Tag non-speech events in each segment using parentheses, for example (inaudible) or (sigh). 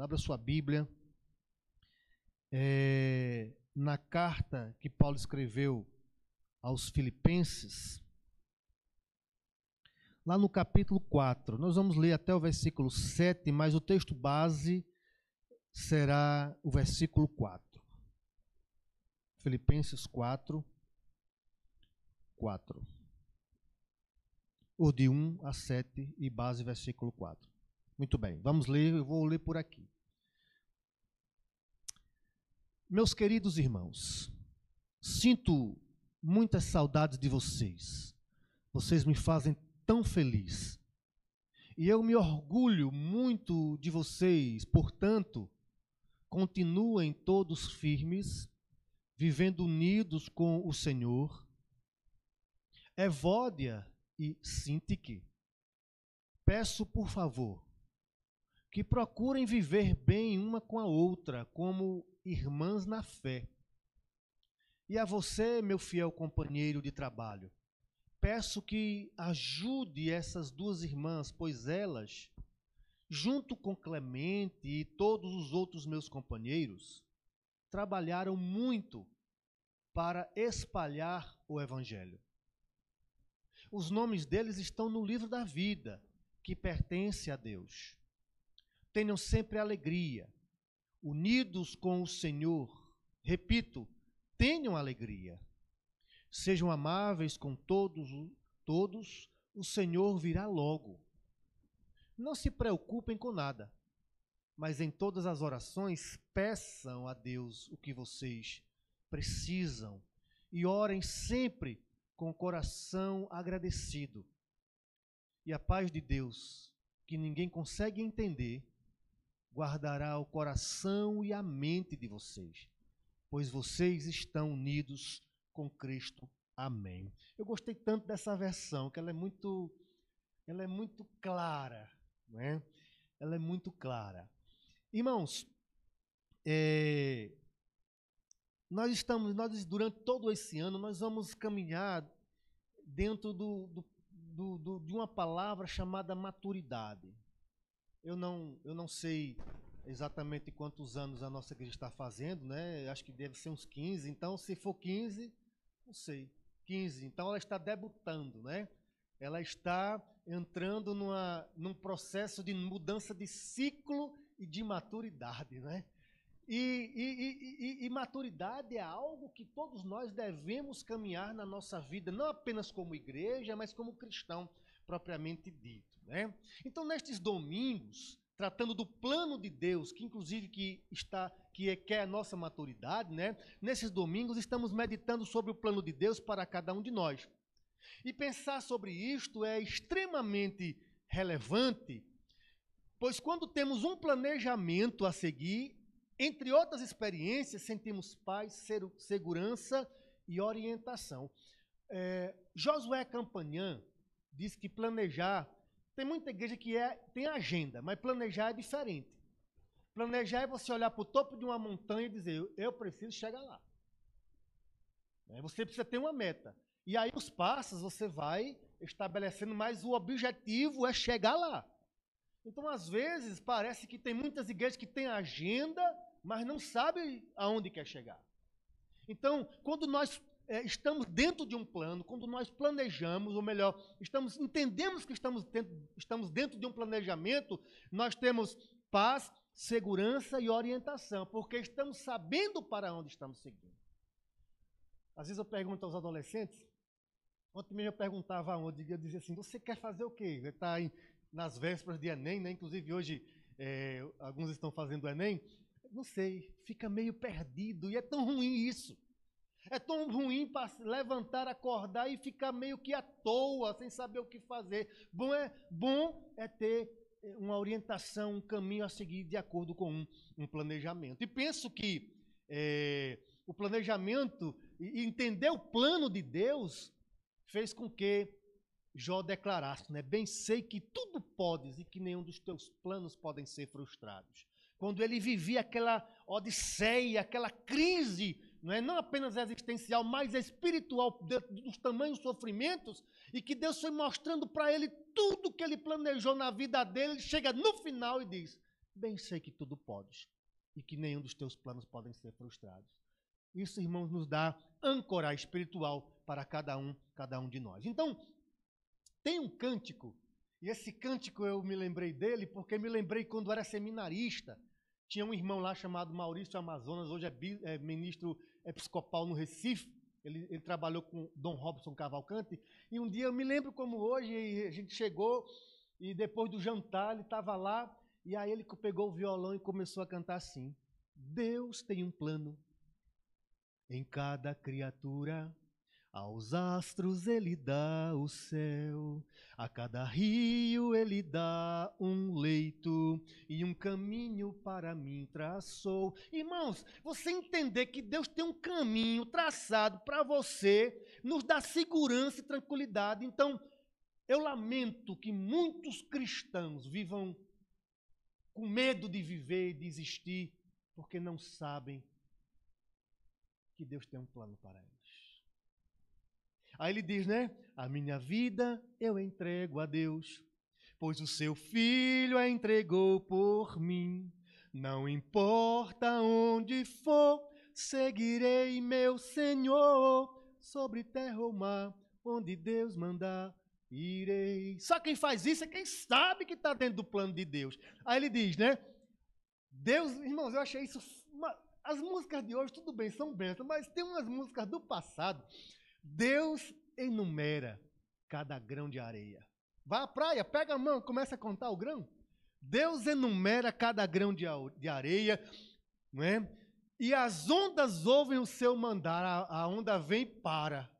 Abra sua Bíblia. É, na carta que Paulo escreveu aos Filipenses, lá no capítulo 4, nós vamos ler até o versículo 7, mas o texto base será o versículo 4. Filipenses 4, 4. O de 1 a 7 e base versículo 4. Muito bem, vamos ler, eu vou ler por aqui. Meus queridos irmãos, sinto muitas saudades de vocês. Vocês me fazem tão feliz. E eu me orgulho muito de vocês, portanto, continuem todos firmes, vivendo unidos com o Senhor. Evódia e Sintique, peço por favor que procurem viver bem uma com a outra, como irmãs na fé. E a você, meu fiel companheiro de trabalho, peço que ajude essas duas irmãs, pois elas, junto com Clemente e todos os outros meus companheiros, trabalharam muito para espalhar o Evangelho. Os nomes deles estão no livro da vida, que pertence a Deus. Tenham sempre alegria, unidos com o Senhor. Repito, tenham alegria. Sejam amáveis com todos, todos, o Senhor virá logo. Não se preocupem com nada, mas em todas as orações peçam a Deus o que vocês precisam e orem sempre com o coração agradecido. E a paz de Deus, que ninguém consegue entender, guardará o coração e a mente de vocês, pois vocês estão unidos com Cristo. Amém. Eu gostei tanto dessa versão, que ela é muito ela é muito clara, não é? Ela é muito clara. Irmãos, é, nós estamos, nós durante todo esse ano, nós vamos caminhar dentro do, do, do, do de uma palavra chamada maturidade. Eu não, eu não sei exatamente quantos anos a nossa igreja está fazendo, né? Acho que deve ser uns 15. Então, se for 15, não sei, 15. Então, ela está debutando, né? Ela está entrando numa, num processo de mudança de ciclo e de maturidade, né? E, e, e, e, maturidade é algo que todos nós devemos caminhar na nossa vida, não apenas como igreja, mas como cristão propriamente dito. Né? Então, nestes domingos, tratando do plano de Deus, que inclusive que está que é, é a nossa maturidade, né? Nesses domingos estamos meditando sobre o plano de Deus para cada um de nós. E pensar sobre isto é extremamente relevante, pois quando temos um planejamento a seguir, entre outras experiências, sentimos paz, segurança e orientação. É, Josué Campanhã diz que planejar tem muita igreja que é, tem agenda, mas planejar é diferente. Planejar é você olhar para o topo de uma montanha e dizer, eu preciso chegar lá. É, você precisa ter uma meta. E aí os passos você vai estabelecendo, mas o objetivo é chegar lá. Então, às vezes, parece que tem muitas igrejas que têm agenda, mas não sabem aonde quer chegar. Então, quando nós é, estamos dentro de um plano, quando nós planejamos, ou melhor, estamos entendemos que estamos dentro, estamos dentro de um planejamento, nós temos paz, segurança e orientação, porque estamos sabendo para onde estamos seguindo. Às vezes eu pergunto aos adolescentes, ontem mesmo eu perguntava onde, eu dizia assim, você quer fazer o quê? Está nas vésperas de Enem, né? inclusive hoje é, alguns estão fazendo Enem, não sei, fica meio perdido, e é tão ruim isso. É tão ruim para levantar, acordar e ficar meio que à toa, sem saber o que fazer. Bom é, bom é ter eh, uma orientação, um caminho a seguir de acordo com um, um planejamento. E penso que é, o planejamento e entender o plano de Deus fez com que Jó declarasse, né? Bem sei que tudo podes e que nenhum dos teus planos podem ser frustrados. Quando ele vivia aquela odisseia, aquela crise não é não apenas existencial, mas espiritual dos tamanhos sofrimentos, e que Deus foi mostrando para ele tudo que ele planejou na vida dele, ele chega no final e diz: bem sei que tudo podes e que nenhum dos teus planos podem ser frustrados. Isso, irmãos, nos dá âncora espiritual para cada um, cada um de nós. Então, tem um cântico, e esse cântico eu me lembrei dele porque me lembrei quando era seminarista. Tinha um irmão lá chamado Maurício Amazonas, hoje é, é ministro episcopal no Recife. Ele, ele, trabalhou com Dom Robson Cavalcante. E um dia eu me lembro como hoje, a gente chegou e depois do jantar ele estava lá e aí ele pegou o violão e começou a cantar assim: Deus tem um plano em cada criatura. Aos astros ele dá o céu, a cada rio ele dá um leito e um caminho para mim traçou. Irmãos, você entender que Deus tem um caminho traçado para você, nos dá segurança e tranquilidade. Então, eu lamento que muitos cristãos vivam com medo de viver e de existir, porque não sabem que Deus tem um plano para eles. Aí ele diz, né? A minha vida eu entrego a Deus, pois o seu filho a entregou por mim. Não importa onde for, seguirei meu Senhor sobre terra ou mar, onde Deus mandar irei. Só quem faz isso é quem sabe que está dentro do plano de Deus. Aí ele diz, né? Deus, irmãos, eu achei isso. Uma, as músicas de hoje, tudo bem, são bênçãos, mas tem umas músicas do passado. Deus enumera cada grão de areia. Vá à praia, pega a mão, começa a contar o grão. Deus enumera cada grão de, areia, não é? E as ondas ouvem o seu mandar, a, a onda vem para.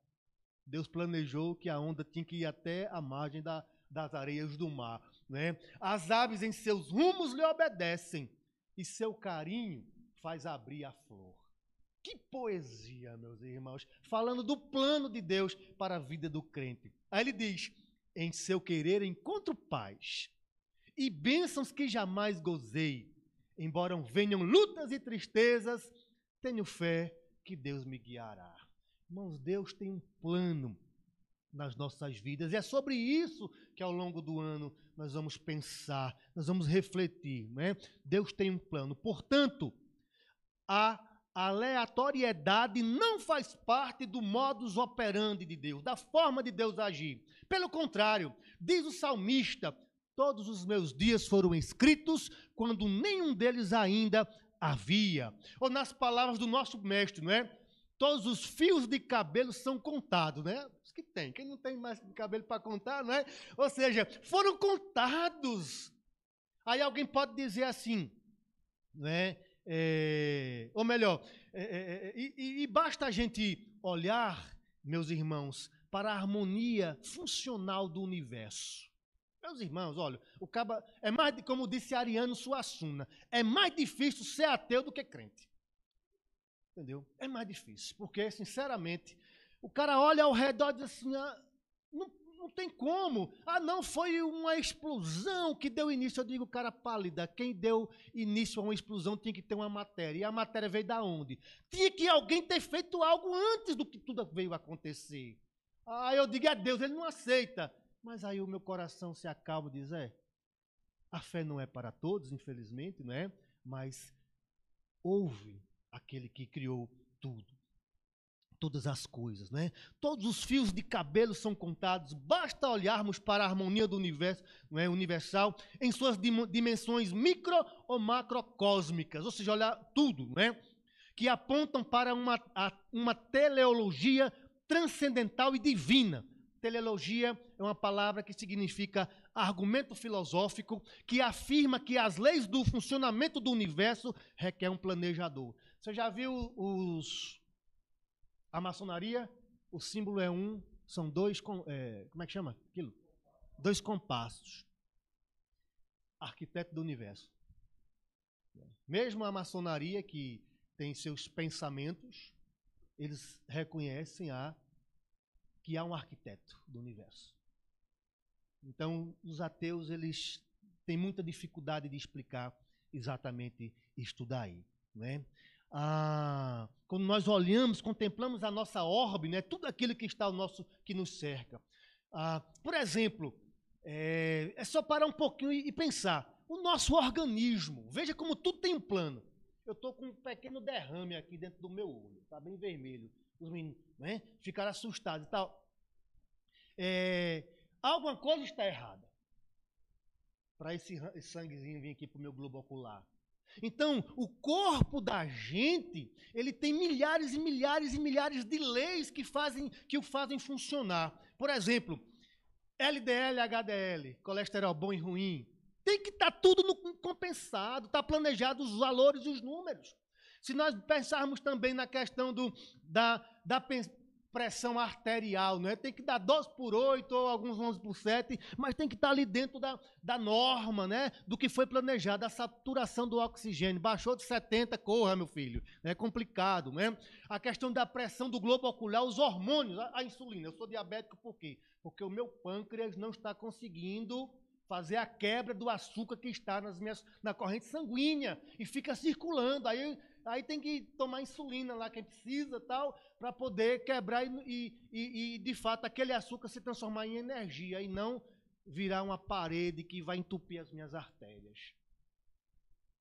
Deus planejou que a onda tinha que ir até a margem da, das areias do mar. Né? As aves em seus rumos lhe obedecem, e seu carinho faz abrir a flor. Que poesia, meus irmãos, falando do plano de Deus para a vida do crente. Aí ele diz: em seu querer encontro paz e bênçãos que jamais gozei. Embora venham lutas e tristezas, tenho fé que Deus me guiará. Irmãos, Deus tem um plano nas nossas vidas. E é sobre isso que ao longo do ano nós vamos pensar, nós vamos refletir. Né? Deus tem um plano. Portanto, a aleatoriedade não faz parte do modus operandi de Deus, da forma de Deus agir. Pelo contrário, diz o salmista: Todos os meus dias foram escritos quando nenhum deles ainda havia. Ou nas palavras do nosso mestre, não é? todos os fios de cabelo são contados, né? Os que tem, quem não tem mais cabelo para contar, não é? Ou seja, foram contados. Aí alguém pode dizer assim, né? É, ou melhor, é, é, é e, e basta a gente olhar, meus irmãos, para a harmonia funcional do universo. Meus irmãos, olha, o caba é mais, como disse Ariano Suassuna, é mais difícil ser ateu do que crente. Entendeu? É mais difícil, porque, sinceramente, o cara olha ao redor e diz assim: ah, não, tem como. Ah, não, foi uma explosão que deu início. Eu digo, cara pálida, quem deu início a uma explosão tinha que ter uma matéria. E a matéria veio da onde? Tinha que alguém ter feito algo antes do que tudo veio acontecer. Ah, eu digo, é Deus, ele não aceita. Mas aí o meu coração se acalma e diz: é, a fé não é para todos, infelizmente, não é? Mas ouve aquele que criou tudo. Todas as coisas, né? Todos os fios de cabelo são contados, basta olharmos para a harmonia do universo, não é? universal, em suas dimensões micro ou macrocósmicas, ou seja, olhar tudo, né? que apontam para uma, uma teleologia transcendental e divina. Teleologia é uma palavra que significa argumento filosófico que afirma que as leis do funcionamento do universo requer um planejador. Você já viu os a maçonaria? O símbolo é um, são dois, é, como é que chama aquilo? Dois compassos. Arquiteto do universo. Mesmo a maçonaria que tem seus pensamentos, eles reconhecem a que há um arquiteto do universo. Então, os ateus eles têm muita dificuldade de explicar exatamente isto daí, né? ah, quando nós olhamos, contemplamos a nossa orbe, né, tudo aquilo que está ao nosso, que nos cerca. Ah, por exemplo, é, é, só parar um pouquinho e, e pensar. o nosso organismo. Veja como tudo tem um plano. Eu estou com um pequeno derrame aqui dentro do meu olho, está bem vermelho. Os meninos né, ficaram assustados e tal. É, alguma coisa está errada para esse, esse sanguezinho vir aqui para o meu globo ocular. Então, o corpo da gente, ele tem milhares e milhares e milhares de leis que fazem que o fazem funcionar. Por exemplo, LDL, HDL, colesterol bom e ruim, tem que estar tá tudo no, compensado, está planejado os valores e os números. Se nós pensarmos também na questão do, da, da pressão arterial, não é? Tem que dar 12 por 8 ou alguns 11 por 7, mas tem que estar ali dentro da, da norma, né? Do que foi planejado, a saturação do oxigênio. Baixou de 70, corra, meu filho. É complicado, né? A questão da pressão do globo ocular, os hormônios, a, a insulina. Eu sou diabético por quê? Porque o meu pâncreas não está conseguindo fazer a quebra do açúcar que está nas minhas, na corrente sanguínea e fica circulando. Aí aí tem que tomar insulina lá, quem precisa tal, para poder quebrar e, e, e, de fato, aquele açúcar se transformar em energia e não virar uma parede que vai entupir as minhas artérias.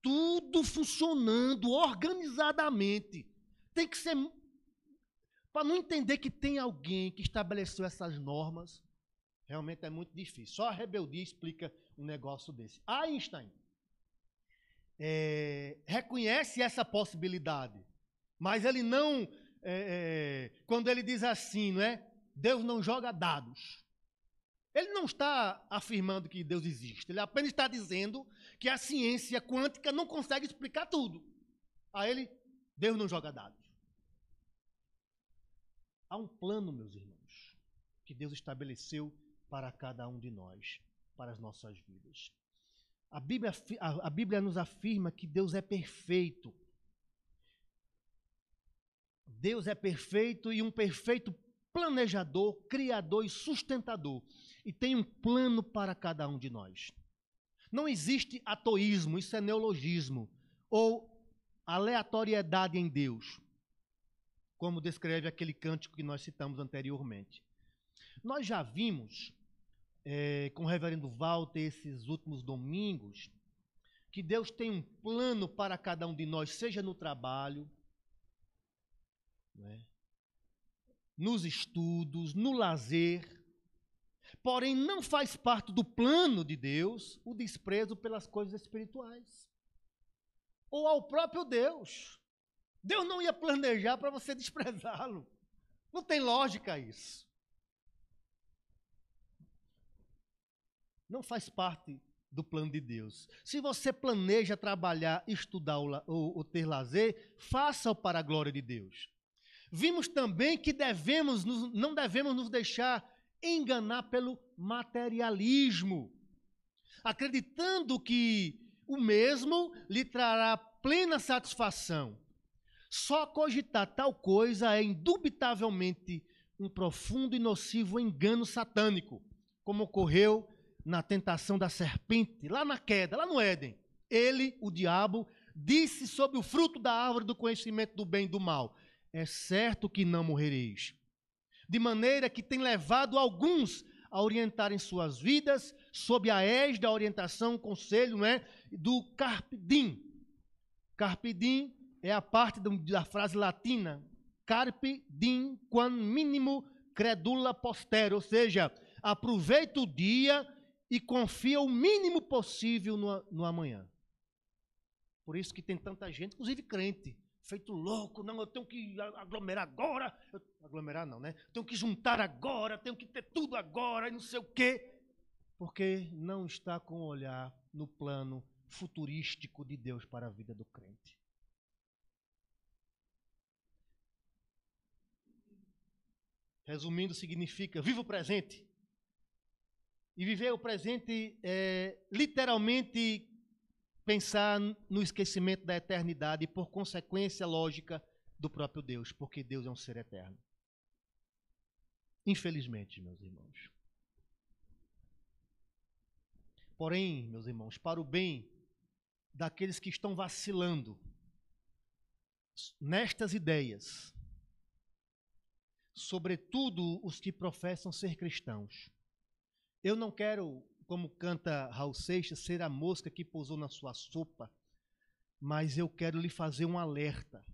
Tudo funcionando organizadamente. Tem que ser. Para não entender que tem alguém que estabeleceu essas normas, realmente é muito difícil. Só a rebeldia explica um negócio desse. Einstein é, reconhece essa possibilidade, mas ele não, é, é, quando ele diz assim, não é? Deus não joga dados. Ele não está afirmando que Deus existe, ele apenas está dizendo que a ciência quântica não consegue explicar tudo. A ele, Deus não joga dados. Há um plano, meus irmãos, que Deus estabeleceu para cada um de nós, para as nossas vidas. A Bíblia, a, Bíblia nos afirma que Deus é perfeito. Deus é perfeito e um perfeito planejador, criador e sustentador. E tem um plano para cada um de nós. Não existe atoísmo, isso é neologismo, ou aleatoriedade em Deus, como descreve aquele cântico que nós citamos anteriormente. Nós já vimos é, com o reverendo Walter esses últimos domingos, que Deus tem um plano para cada um de nós, seja no trabalho, né, nos estudos, no lazer. Porém, não faz parte do plano de Deus o desprezo pelas coisas espirituais. Ou ao próprio Deus. Deus não ia planejar para você desprezá-lo. Não tem lógica isso. Não faz parte do plano de Deus. Se você planeja trabalhar, estudar ou, ou, ter lazer, faça-o para a glória de Deus. Vimos também que devemos, não devemos nos deixar enganar pelo materialismo, acreditando que o mesmo lhe trará plena satisfação. Só cogitar tal coisa é indubitavelmente um profundo e nocivo engano satânico, como ocorreu na tentação da serpente, lá na queda, lá no Éden. Ele, o diabo, disse sobre o fruto da árvore do conhecimento do bem e do mal: É certo que não morrereis. De maneira que tem levado alguns a orientarem suas vidas sob a égide da orientação, conselho, não é? do carpe diem. Carpe diem é a parte da frase latina carpe diem quam minimo credula postere, ou seja, aproveita o dia e confia o mínimo possível no, no amanhã. Por isso que tem tanta gente, inclusive crente, feito louco, não, eu tenho que aglomerar agora, eu, aglomerar não, né? Tenho que juntar agora, tenho que ter tudo agora e não sei o quê. Porque não está com o olhar no plano futurístico de Deus para a vida do crente. Resumindo, significa viva o presente. E viver o presente é literalmente pensar no esquecimento da eternidade e, por consequência lógica, do próprio Deus, porque Deus é um ser eterno. Infelizmente, meus irmãos. Porém, meus irmãos, para o bem daqueles que estão vacilando nestas ideias, sobretudo os que professam ser cristãos, eu não quero como canta Raul Seixas, ser a mosca que pousou na sua sopa, mas eu quero lhe fazer um alerta.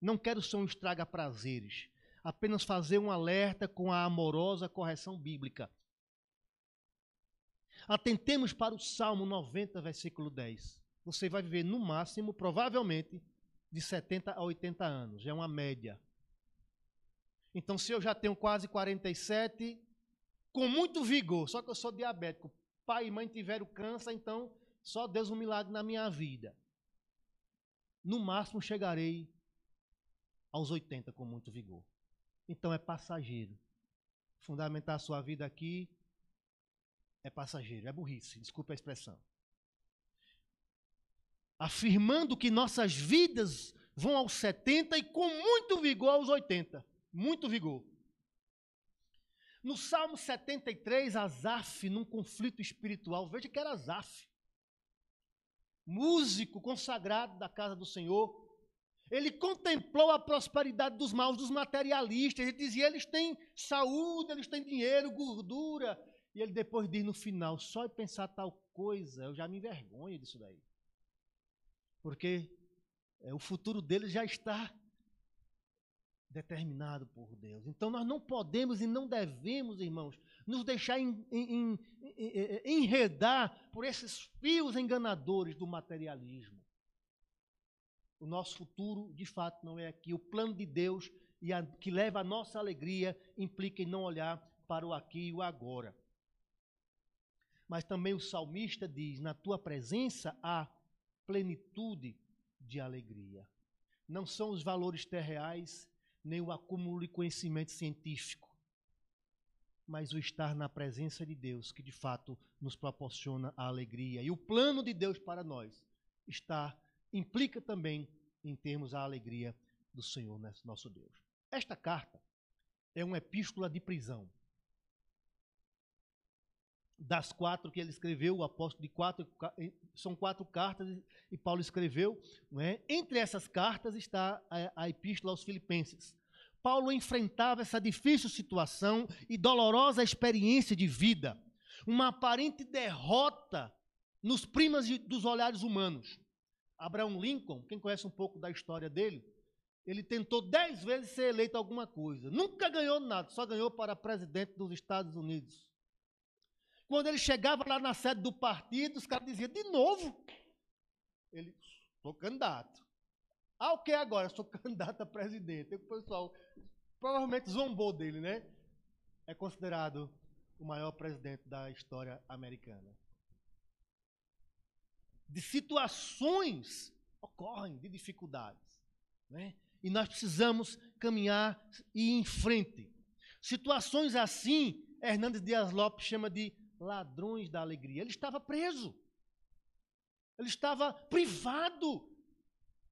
Não quero ser um estraga-prazeres, apenas fazer um alerta com a amorosa correção bíblica. Atentemos para o Salmo 90, versículo 10. Você vai viver no máximo, provavelmente, de 70 a 80 anos. É uma média. Então, se eu já tenho quase 47, com muito vigor, só que eu sou diabético, pai e mãe tiveram câncer, então só Deus um milagre na minha vida. No máximo chegarei aos 80 com muito vigor. Então é passageiro. Fundamentar a sua vida aqui é passageiro, é burrice, desculpe a expressão. Afirmando que nossas vidas vão aos 70 e com muito vigor aos 80 muito vigor. No Salmo 73, Azaf, num conflito espiritual, veja que era Azaf, músico consagrado da casa do Senhor, ele contemplou a prosperidade dos maus, dos materialistas. Ele dizia: eles têm saúde, eles têm dinheiro, gordura. E ele depois diz no final: só pensar tal coisa, eu já me envergonho disso daí. Porque é, o futuro deles já está determinado por Deus. Então nós não podemos e não devemos, irmãos, nos deixar em, em, em, enredar por esses fios enganadores do materialismo. O nosso futuro, de fato, não é aqui. O plano de Deus e a, que leva a nossa alegria implica em não olhar para o aqui e o agora. Mas também o salmista diz: Na tua presença há plenitude de alegria. Não são os valores terreais nem o acúmulo de conhecimento científico, mas o estar na presença de Deus, que de fato nos proporciona a alegria. E o plano de Deus para nós está implica também em termos a alegria do Senhor, nosso Deus. Esta carta é uma epístola de prisão. Das quatro que ele escreveu, o apóstolo de quatro, são quatro cartas e Paulo escreveu. É? Entre essas cartas está a, a epístola aos Filipenses. Paulo enfrentava essa difícil situação e dolorosa experiência de vida, uma aparente derrota nos primas dos olhares humanos. Abraão Lincoln, quem conhece um pouco da história dele, ele tentou dez vezes ser eleito alguma coisa. Nunca ganhou nada, só ganhou para presidente dos Estados Unidos. Quando ele chegava lá na sede do partido, os caras diziam, de novo? Ele, sou candidato. Ah, o que agora? Sou (laughs) candidato a presidente. O pessoal provavelmente zombou dele, né? É considerado o maior presidente da história americana de situações ocorrem, de dificuldades. Né? E nós precisamos caminhar e ir em frente. Situações assim, Hernandes Dias Lopes chama de ladrões da alegria. Ele estava preso. Ele estava privado,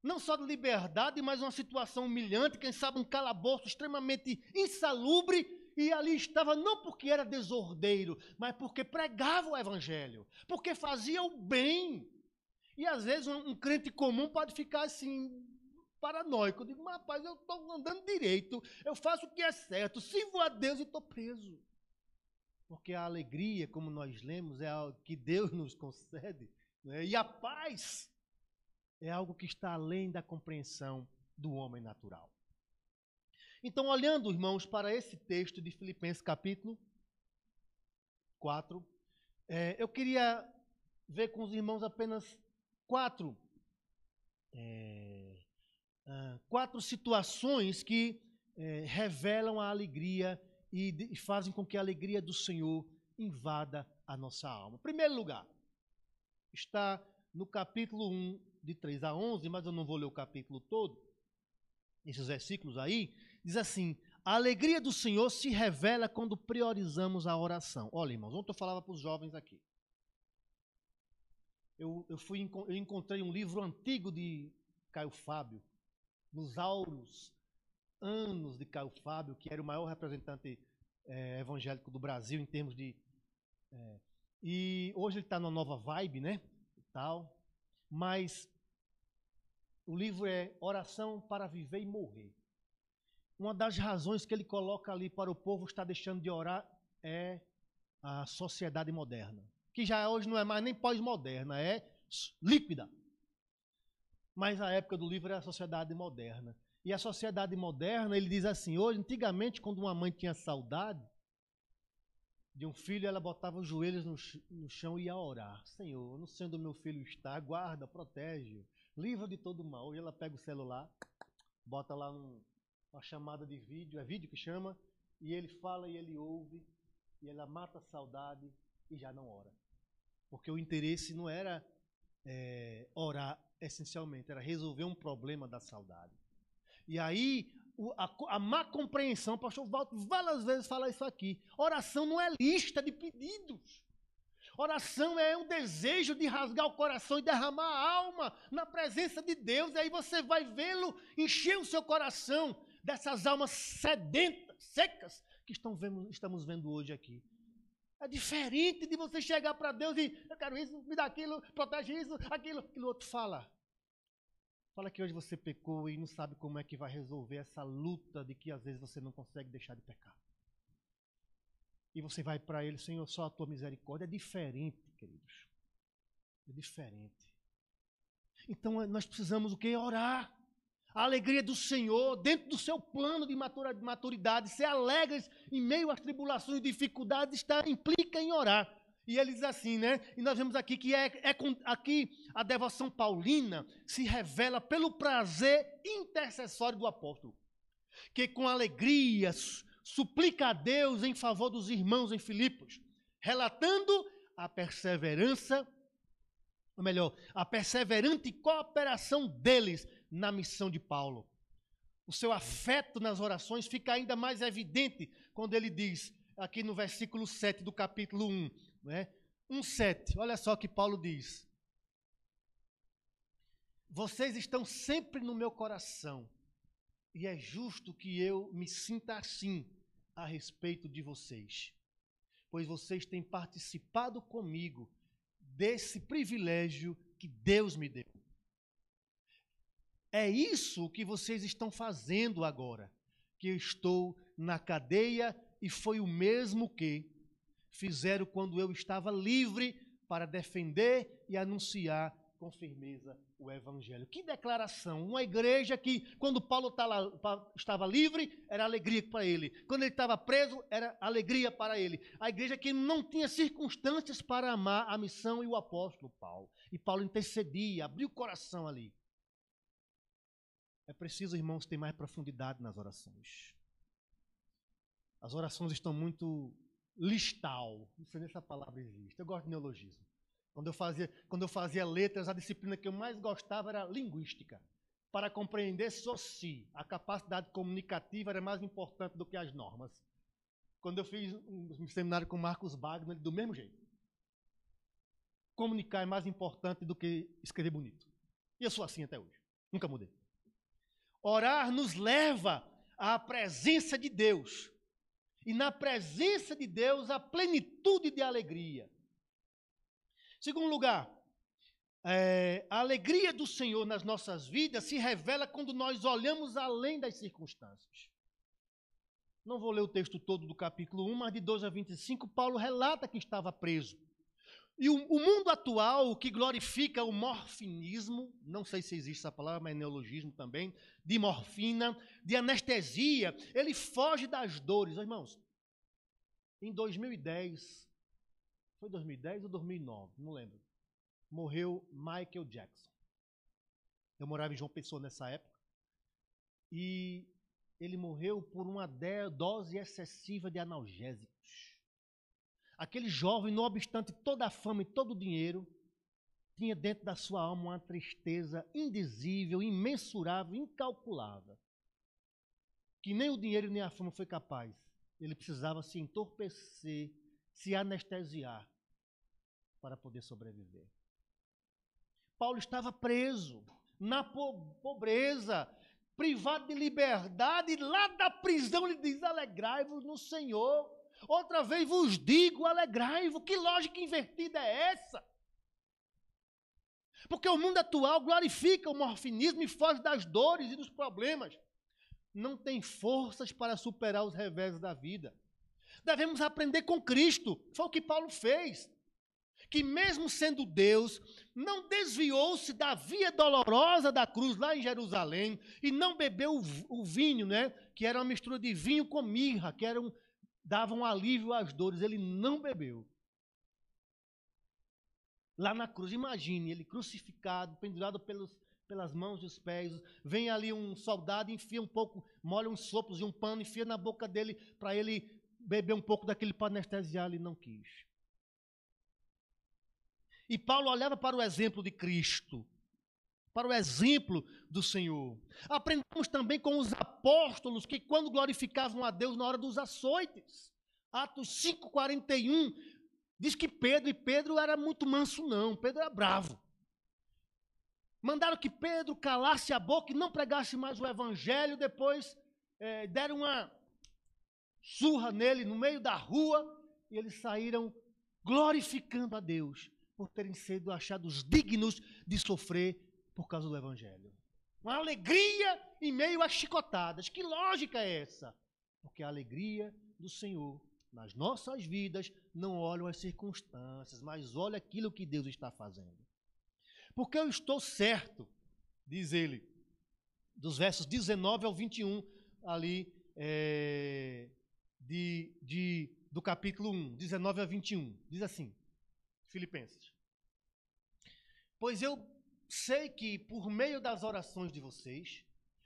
não só de liberdade, mas uma situação humilhante, quem sabe um calabouço extremamente insalubre, e ali estava não porque era desordeiro, mas porque pregava o evangelho, porque fazia o bem. E às vezes um, um crente comum pode ficar assim, paranoico. Eu digo, mas rapaz, eu estou andando direito, eu faço o que é certo, sirvo a Deus e estou preso. Porque a alegria, como nós lemos, é algo que Deus nos concede, né? e a paz é algo que está além da compreensão do homem natural. Então, olhando, irmãos, para esse texto de Filipenses capítulo 4, é, eu queria ver com os irmãos apenas quatro, é, uh, quatro situações que é, revelam a alegria e, fazem com que a alegria do Senhor invada a nossa alma. Primeiro lugar, está no capítulo 1, de 3 a 11, mas eu não vou ler o capítulo todo, esses versículos aí, diz assim: a alegria do Senhor se revela quando priorizamos a oração. Olha, irmãos, ontem eu falava para os jovens aqui eu, eu, fui, eu encontrei um livro antigo de Caio Fábio, nos auros anos de Caio Fábio, que era o maior representante é, evangélico do Brasil em termos de. É, e hoje ele está numa nova vibe, né? E tal. Mas o livro é Oração para Viver e Morrer. Uma das razões que ele coloca ali para o povo estar deixando de orar é a sociedade moderna. que já hoje não é mais nem pós-moderna, é líquida. Mas a época do livro era a sociedade moderna. E a sociedade moderna, ele diz assim: hoje, antigamente, quando uma mãe tinha saudade de um filho, ela botava os joelhos no, no chão e ia orar: Senhor, não sei onde meu filho está, guarda, protege, livra de todo mal. Hoje ela pega o celular, bota lá um, uma chamada de vídeo, é vídeo que chama, e ele fala e ele ouve, e ela mata a saudade e já não ora. Porque o interesse não era é, orar essencialmente, era resolver um problema da saudade. E aí, a, a, má compreensão, o pastor Walter várias vezes fala isso aqui. Oração não é lista de pedidos. Oração é um desejo de rasgar o coração e derramar a alma na presença de Deus. E aí você vai vê-lo encher o seu coração dessas almas sedentas, secas, que estão vendo, estamos vendo hoje aqui. É diferente de você chegar para Deus e eu quero isso, me dá aquilo, protege isso, aquilo, aquilo outro fala. Fala que hoje você pecou e não sabe como é que vai resolver essa luta de que às vezes você não consegue deixar de pecar. E você vai para ele, Senhor, só a tua misericórdia. É diferente, queridos. É diferente. Então nós precisamos o quê? Orar. A alegria do Senhor, dentro do seu plano de maturidade, ser alegre em meio às tribulações e dificuldades, está, implica em orar. E ele diz assim, né? E nós vemos aqui que é, é aqui a devoção paulina se revela pelo prazer intercessório do apóstolo, que com alegria suplica a Deus em favor dos irmãos em Filipos, relatando a perseverança, ou melhor, a perseverante cooperação deles na missão de Paulo. O seu afeto nas orações fica ainda mais evidente quando ele diz, aqui no versículo 7 do capítulo 1, né? 1,7, olha só que Paulo diz. Vocês estão sempre no meu coração, e é justo que eu me sinta assim a respeito de vocês, pois vocês têm participado comigo desse privilégio que Deus me deu. É isso que vocês estão fazendo agora, que eu estou na cadeia e foi o mesmo que fizeram quando eu estava livre para defender e anunciar com firmeza o evangelho. Que declaração! Uma igreja que, quando Paulo estava livre, era alegria para ele. Quando ele estava preso, era alegria para ele. A igreja que não tinha circunstâncias para amar a missão e o apóstolo Paulo. E Paulo intercedia, abriu o coração ali. É preciso, irmãos, ter mais profundidade nas orações. As orações estão muito listal. Não sei nem se essa palavra existe. Eu gosto de neologismo. Quando eu, fazia, quando eu fazia letras, a disciplina que eu mais gostava era linguística. Para compreender só si, a capacidade comunicativa era mais importante do que as normas. Quando eu fiz um seminário com Marcos Wagner, do mesmo jeito. Comunicar é mais importante do que escrever bonito. E eu sou assim até hoje. Nunca mudei. Orar nos leva à presença de Deus. E na presença de Deus, a plenitude de alegria. Segundo lugar, é, a alegria do Senhor nas nossas vidas se revela quando nós olhamos além das circunstâncias. Não vou ler o texto todo do capítulo 1, mas de 12 a 25, Paulo relata que estava preso. E o, o, mundo atual, que glorifica o morfinismo, não sei se existe essa palavra, mas é neologismo também, de morfina, de anestesia, ele foge das dores. Irmãos, em 2010, foi 2010 ou 2009, não lembro, morreu Michael Jackson. Eu morava em João Pessoa nessa época. E ele morreu por uma dose excessiva de analgésicos. Aquele jovem, não obstante toda a fama e todo o dinheiro, tinha dentro da sua alma uma tristeza indizível, imensurável, incalculável, que nem o dinheiro nem a fama foi capaz. Ele precisava se entorpecer, se anestesiar para poder sobreviver. Paulo estava preso na pobreza, privado de liberdade, lá da prisão ele diz: Alegrai-vos no Senhor. Outra vez vos digo, alegrai-vos. Que lógica invertida é essa? Porque o mundo atual glorifica o morfinismo e foge das dores e dos problemas. Não tem forças para superar os revés da vida. Devemos aprender com Cristo. Foi o que Paulo fez. que, mesmo sendo Deus, não desviou-se da via dolorosa da cruz lá em Jerusalém e não bebeu o, o vinho, né? Que era uma mistura de vinho com mirra, que era um, dava um alívio às dores. Ele não bebeu. Lá na cruz, imagine ele crucificado, pendurado pelos, pelas mãos e os pés. Vem ali um soldado, enfia um pouco, molha uns sopros e um pano, enfia na boca dele para ele beber um pouco daquele para anestesiar. Ele não quis. E Paulo olhava para o exemplo de Cristo, para o exemplo do Senhor. Aprendemos também com os apóstolos que, quando glorificavam a Deus na hora dos açoites, Atos 5,41, diz que Pedro, e Pedro era muito manso, não, Pedro era bravo. Mandaram que Pedro calasse a boca e não pregasse mais o evangelho, depois é, deram uma surra nele no meio da rua e eles saíram glorificando a Deus por terem sido achados dignos de sofrer por causa do Evangelho. Uma alegria em meio às chicotadas. Que lógica é essa? Porque a alegria do Senhor nas nossas vidas não olha as circunstâncias, mas olha aquilo que Deus está fazendo. Porque eu estou certo, diz ele, dos versos 19 ao 21, ali é, de, de, do capítulo 1, 19 a 21. Diz assim: Filipenses. Pois eu sei que por meio das orações de vocês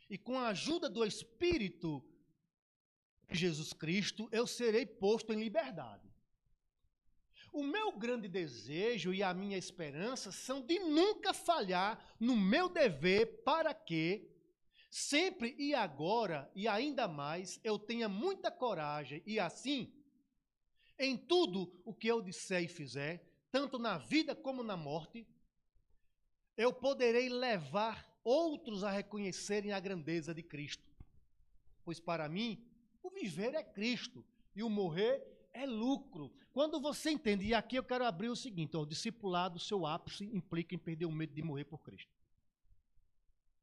e com a ajuda do Espírito de Jesus Cristo, eu serei posto em liberdade. O meu grande desejo e a minha esperança são de nunca falhar no meu dever para que, sempre e agora e ainda mais, eu tenha muita coragem e assim, em tudo o que eu disser e fizer, tanto na vida como na morte, eu poderei levar outros a reconhecerem a grandeza de Cristo. Pois para mim, o viver é Cristo e o morrer é lucro. Quando você entende, e aqui eu quero abrir o seguinte: ó, o discipulado, seu ápice, implica em perder o medo de morrer por Cristo.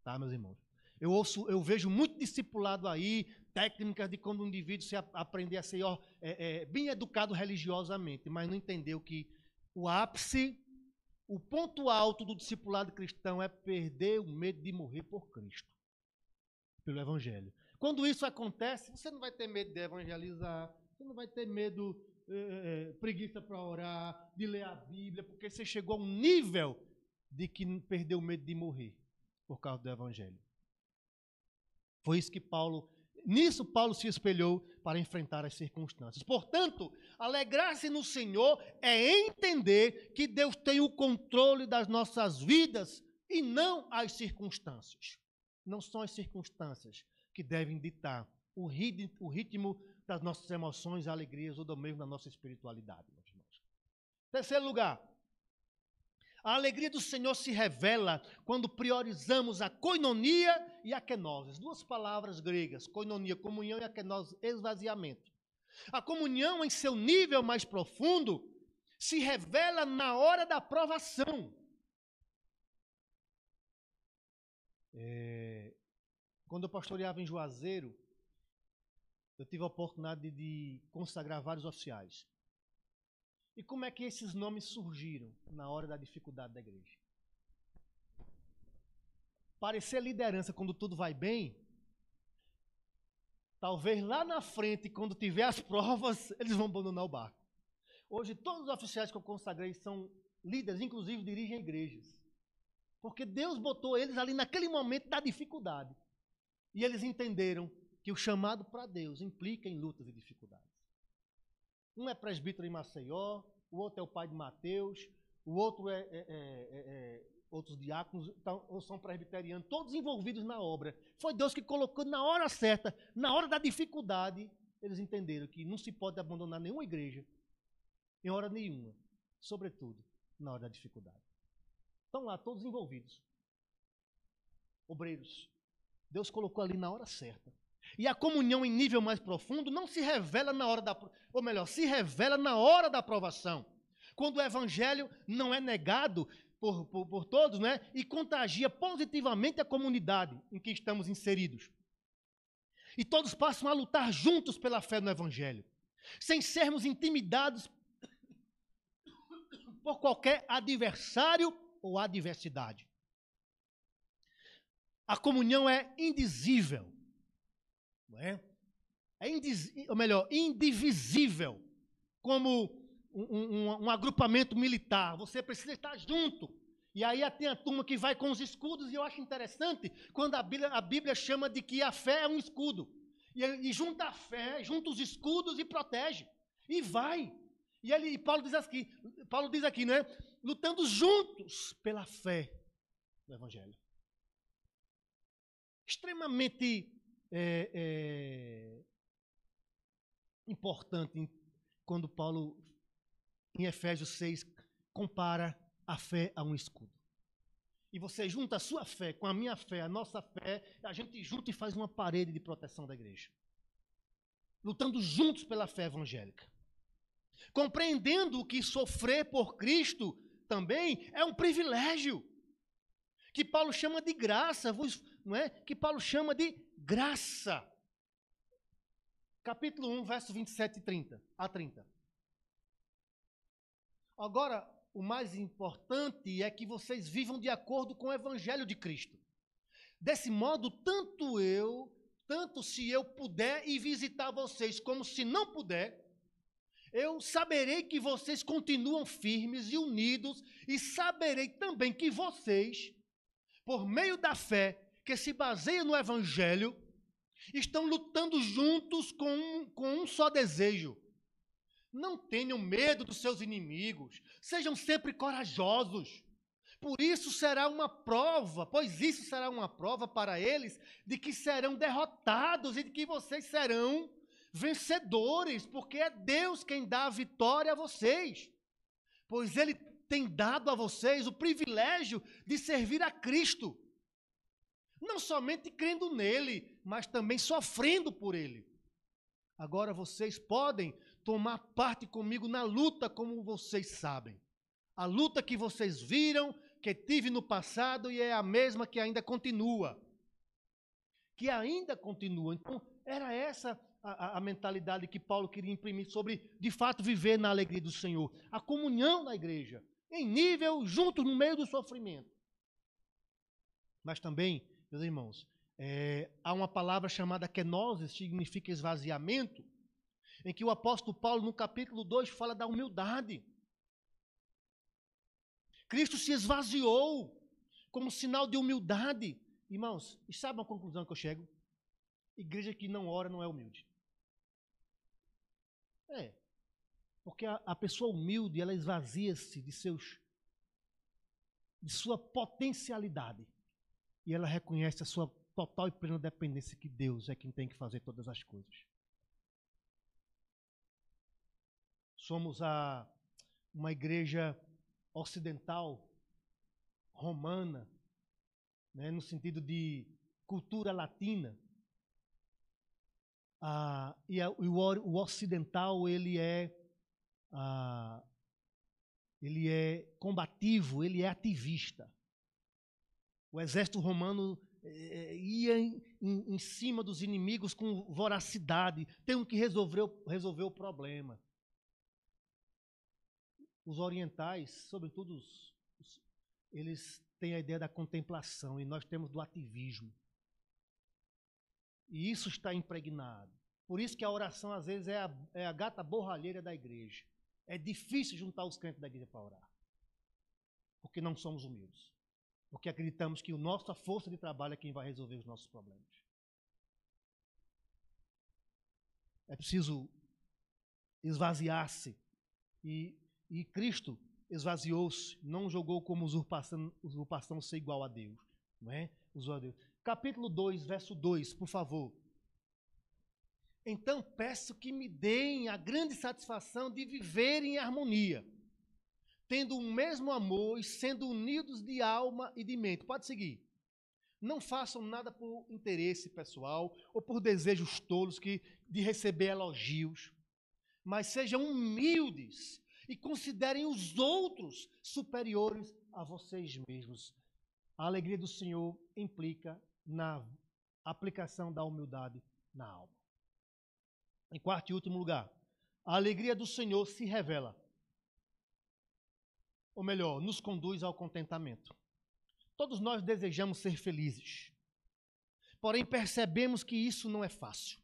Tá, meus irmãos? Eu, ouço, eu vejo muito discipulado aí, técnicas de quando um indivíduo se aprender a ser ó, é, é, bem educado religiosamente, mas não entendeu que o ápice, o ponto alto do discipulado cristão é perder o medo de morrer por Cristo, pelo Evangelho. Quando isso acontece, você não vai ter medo de evangelizar, você não vai ter medo, é, é, preguiça para orar, de ler a Bíblia, porque você chegou a um nível de que perdeu o medo de morrer por causa do Evangelho. Foi isso que Paulo Nisso, Paulo se espelhou para enfrentar as circunstâncias. Portanto, alegrar-se no Senhor é entender que Deus tem o controle das nossas vidas e não as circunstâncias. Não são as circunstâncias que devem ditar o ritmo das nossas emoções, alegrias ou do mesmo da nossa espiritualidade, meus irmãos. Terceiro lugar, a alegria do Senhor se revela quando priorizamos a koinonia e a kenosis. Duas palavras gregas, koinonia, comunhão e a kenosis, esvaziamento. A comunhão em seu nível mais profundo se revela na hora da provação. É, quando eu pastoreava em Juazeiro, eu tive a oportunidade de consagrar vários oficiais. E como é que esses nomes surgiram na hora da dificuldade da igreja? Parecer liderança quando tudo vai bem, talvez lá na frente, quando tiver as (laughs) provas, eles vão abandonar o barco. Hoje, todos os oficiais que eu consagrei são líderes, inclusive dirigem igrejas. Porque Deus botou eles ali naquele momento da dificuldade. E eles entenderam que o chamado para Deus implica em lutas e dificuldades. Um é presbítero em Maceió, o outro é o pai de Mateus, o outro é, é, é, é outros diáconos, então, ou são presbiterianos, todos envolvidos na obra. Foi Deus que colocou na hora certa, na hora da dificuldade, eles entenderam que não se pode abandonar nenhuma igreja em hora nenhuma, sobretudo na hora da dificuldade. Estão lá todos envolvidos. Obreiros. Deus colocou ali na hora certa. E a comunhão em nível mais profundo não se revela na hora da, ou melhor, se revela na hora da aprovação. Quando o evangelho não é negado por, por, por todos, né? E contagia positivamente a comunidade em que estamos inseridos. E todos passam a lutar juntos pela fé no evangelho, sem sermos intimidados por qualquer adversário ou adversidade. A comunhão é indizível, não é? É indiz, ou melhor, indivisível, como um, um, um, agrupamento militar. Você precisa estar junto. E aí tem a turma que vai com os escudos, e eu acho interessante quando a Bíblia, a Bíblia chama de que a fé é um escudo. E, e junta a fé, junta os escudos e protege. E vai. E, ele, e Paulo diz aqui, Paulo diz aqui, não é? Lutando juntos pela fé do Evangelho. Extremamente é, é, importante quando Paulo, em Efésios 6, compara a fé a um escudo. E você junta a sua fé com a minha fé, a nossa fé, a gente junta e faz uma parede de proteção da igreja. Lutando juntos pela fé evangélica. Compreendendo que sofrer por Cristo também é um privilégio. Que Paulo chama de graça, não é? Que Paulo chama de graça. Capítulo 1, verso 27 e 30, a 30. Agora, o mais importante é que vocês vivam de acordo com o evangelho de Cristo. Desse modo, tanto eu, tanto se eu puder ir visitar vocês, como se não puder, eu saberei que vocês continuam firmes e unidos, e saberei também que vocês, por meio da fé que se baseia no Evangelho, estão lutando juntos com um, com um só desejo. Não tenham medo dos seus inimigos, sejam sempre corajosos. Por isso será uma prova, pois isso será uma prova para eles de que serão derrotados e de que vocês serão vencedores, porque é Deus quem dá a vitória a vocês. Pois Ele tem dado a vocês o privilégio de servir a Cristo. Não somente crendo nele, mas também sofrendo por ele. Agora vocês podem tomar parte comigo na luta, como vocês sabem. A luta que vocês viram, que tive no passado e é a mesma que ainda continua. Que ainda continua. Então, era essa a, a, mentalidade que Paulo queria imprimir sobre, de fato, viver na alegria do Senhor. A comunhão na igreja, em nível, juntos, no meio do sofrimento. Mas também, meus irmãos, é, há uma palavra chamada kenosis, significa esvaziamento, em que o apóstolo Paulo, no capítulo 2, fala da humildade. Cristo se esvaziou como sinal de humildade. Irmãos, e sabe a conclusão que eu chego? Igreja que não ora não é humilde. É. Porque a, a pessoa humilde, ela esvazia-se de seus de sua potencialidade. E ela reconhece a sua total e plena dependência que Deus é quem tem que fazer todas as coisas. Somos a uma igreja ocidental romana, né, no sentido de cultura latina, ah, e, a, o, o, ocidental ele é ah, ele é combativo, ele é ativista. O exército romano eh, ia em, em, em, cima dos inimigos com voracidade, tem que resolver, resolver o problema. Os orientais, sobretudo, os, os, eles têm a ideia da contemplação e nós temos do ativismo. E isso está impregnado. Por isso que a oração, às vezes, é a, é a gata borralheira da igreja. É difícil juntar os crentes da igreja para orar. Porque não somos humildes. Porque acreditamos que a nossa força de trabalho é quem vai resolver os nossos problemas. É preciso esvaziar-se. E, e Cristo esvaziou-se, não jogou como usurpação, usurpação ser igual a Deus. Não é? Usou a Deus. Capítulo 2, verso 2, por favor. Então peço que me deem a grande satisfação de viver em harmonia, tendo o mesmo amor e sendo unidos de alma e de mente. Pode seguir. Não façam nada por interesse pessoal ou por desejos tolos que, de receber elogios, mas sejam humildes e considerem os outros superiores a vocês mesmos. A alegria do Senhor implica na aplicação da humildade na alma. Em quarto e último lugar, a alegria do Senhor se revela. Ou melhor, nos conduz ao contentamento. Todos nós desejamos ser felizes. Porém, percebemos que isso não é fácil.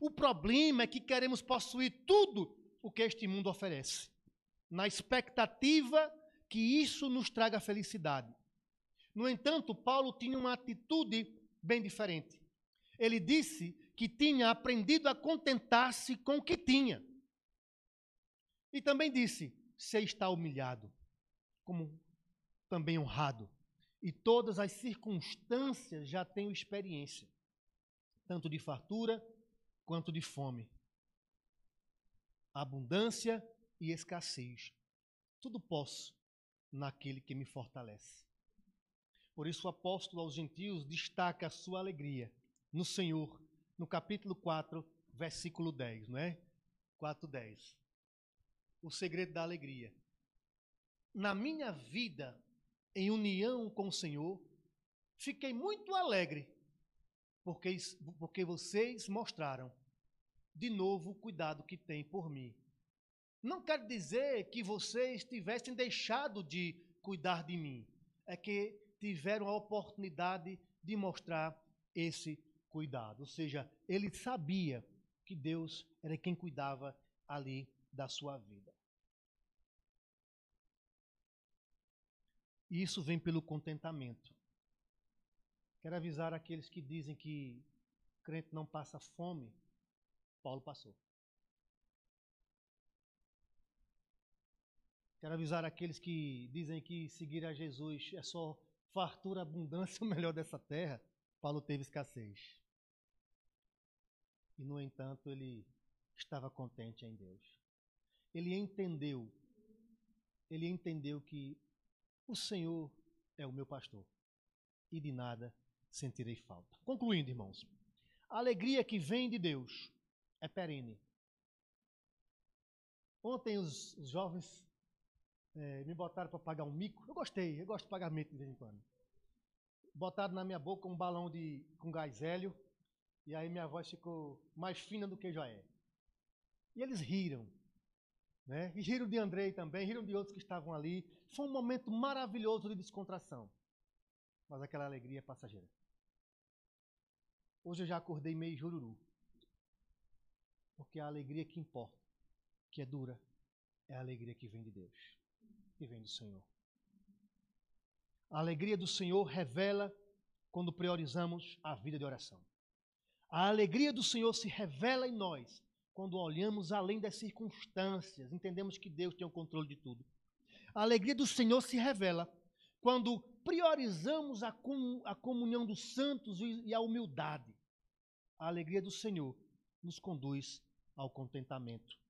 O problema é que queremos possuir tudo o que este mundo oferece, na expectativa que isso nos traga felicidade. No entanto, Paulo tinha uma atitude bem diferente. Ele disse que tinha aprendido a contentar-se com o que tinha. E também disse: se está humilhado, como também honrado. E todas as circunstâncias já tenho experiência, tanto de fartura quanto de fome, abundância e escassez. Tudo posso naquele que me fortalece. Por isso o apóstolo aos gentios destaca a sua alegria no Senhor, no capítulo 4, versículo 10, não é? 4:10. O segredo da alegria. Na minha vida em união com o Senhor, fiquei muito alegre porque, porque vocês mostraram de novo o cuidado que têm por mim. Não quer dizer que vocês tivessem deixado de cuidar de mim, é que tiveram a oportunidade de mostrar esse cuidado. Ou seja, ele sabia que Deus era quem cuidava ali da sua vida. E isso vem pelo contentamento. Quero avisar aqueles que dizem que crente não passa fome. Paulo passou. Quero avisar aqueles que dizem que seguir a Jesus é só fartura, abundância, (laughs) o melhor dessa terra. Paulo teve escassez. E, no entanto, ele estava contente em Deus. Ele entendeu, ele entendeu que o Senhor é o meu pastor e de nada sentirei falta. Concluindo, irmãos, a alegria que vem de Deus é perene. Ontem os, os jovens é, me botaram para pagar um mico. Eu gostei, eu gosto de pagamento de vez em quando. Botaram na minha boca um balão de, com gás hélio e aí minha voz ficou mais fina do que já é. E eles riram. Né? E riram de Andrei também, riram de outros que estavam ali. Foi um momento maravilhoso de descontração. Mas aquela alegria é passageira. Hoje eu já acordei meio jururu. Porque a alegria que importa, que é dura, é a alegria que vem de Deus, que vem do Senhor. A alegria do Senhor revela quando priorizamos a vida de oração. A alegria do Senhor se revela em nós quando olhamos além das circunstâncias, entendemos que Deus tem o controle de tudo. A alegria do Senhor se revela quando priorizamos a, com, a comunhão dos santos e a humildade. A alegria do Senhor nos conduz ao contentamento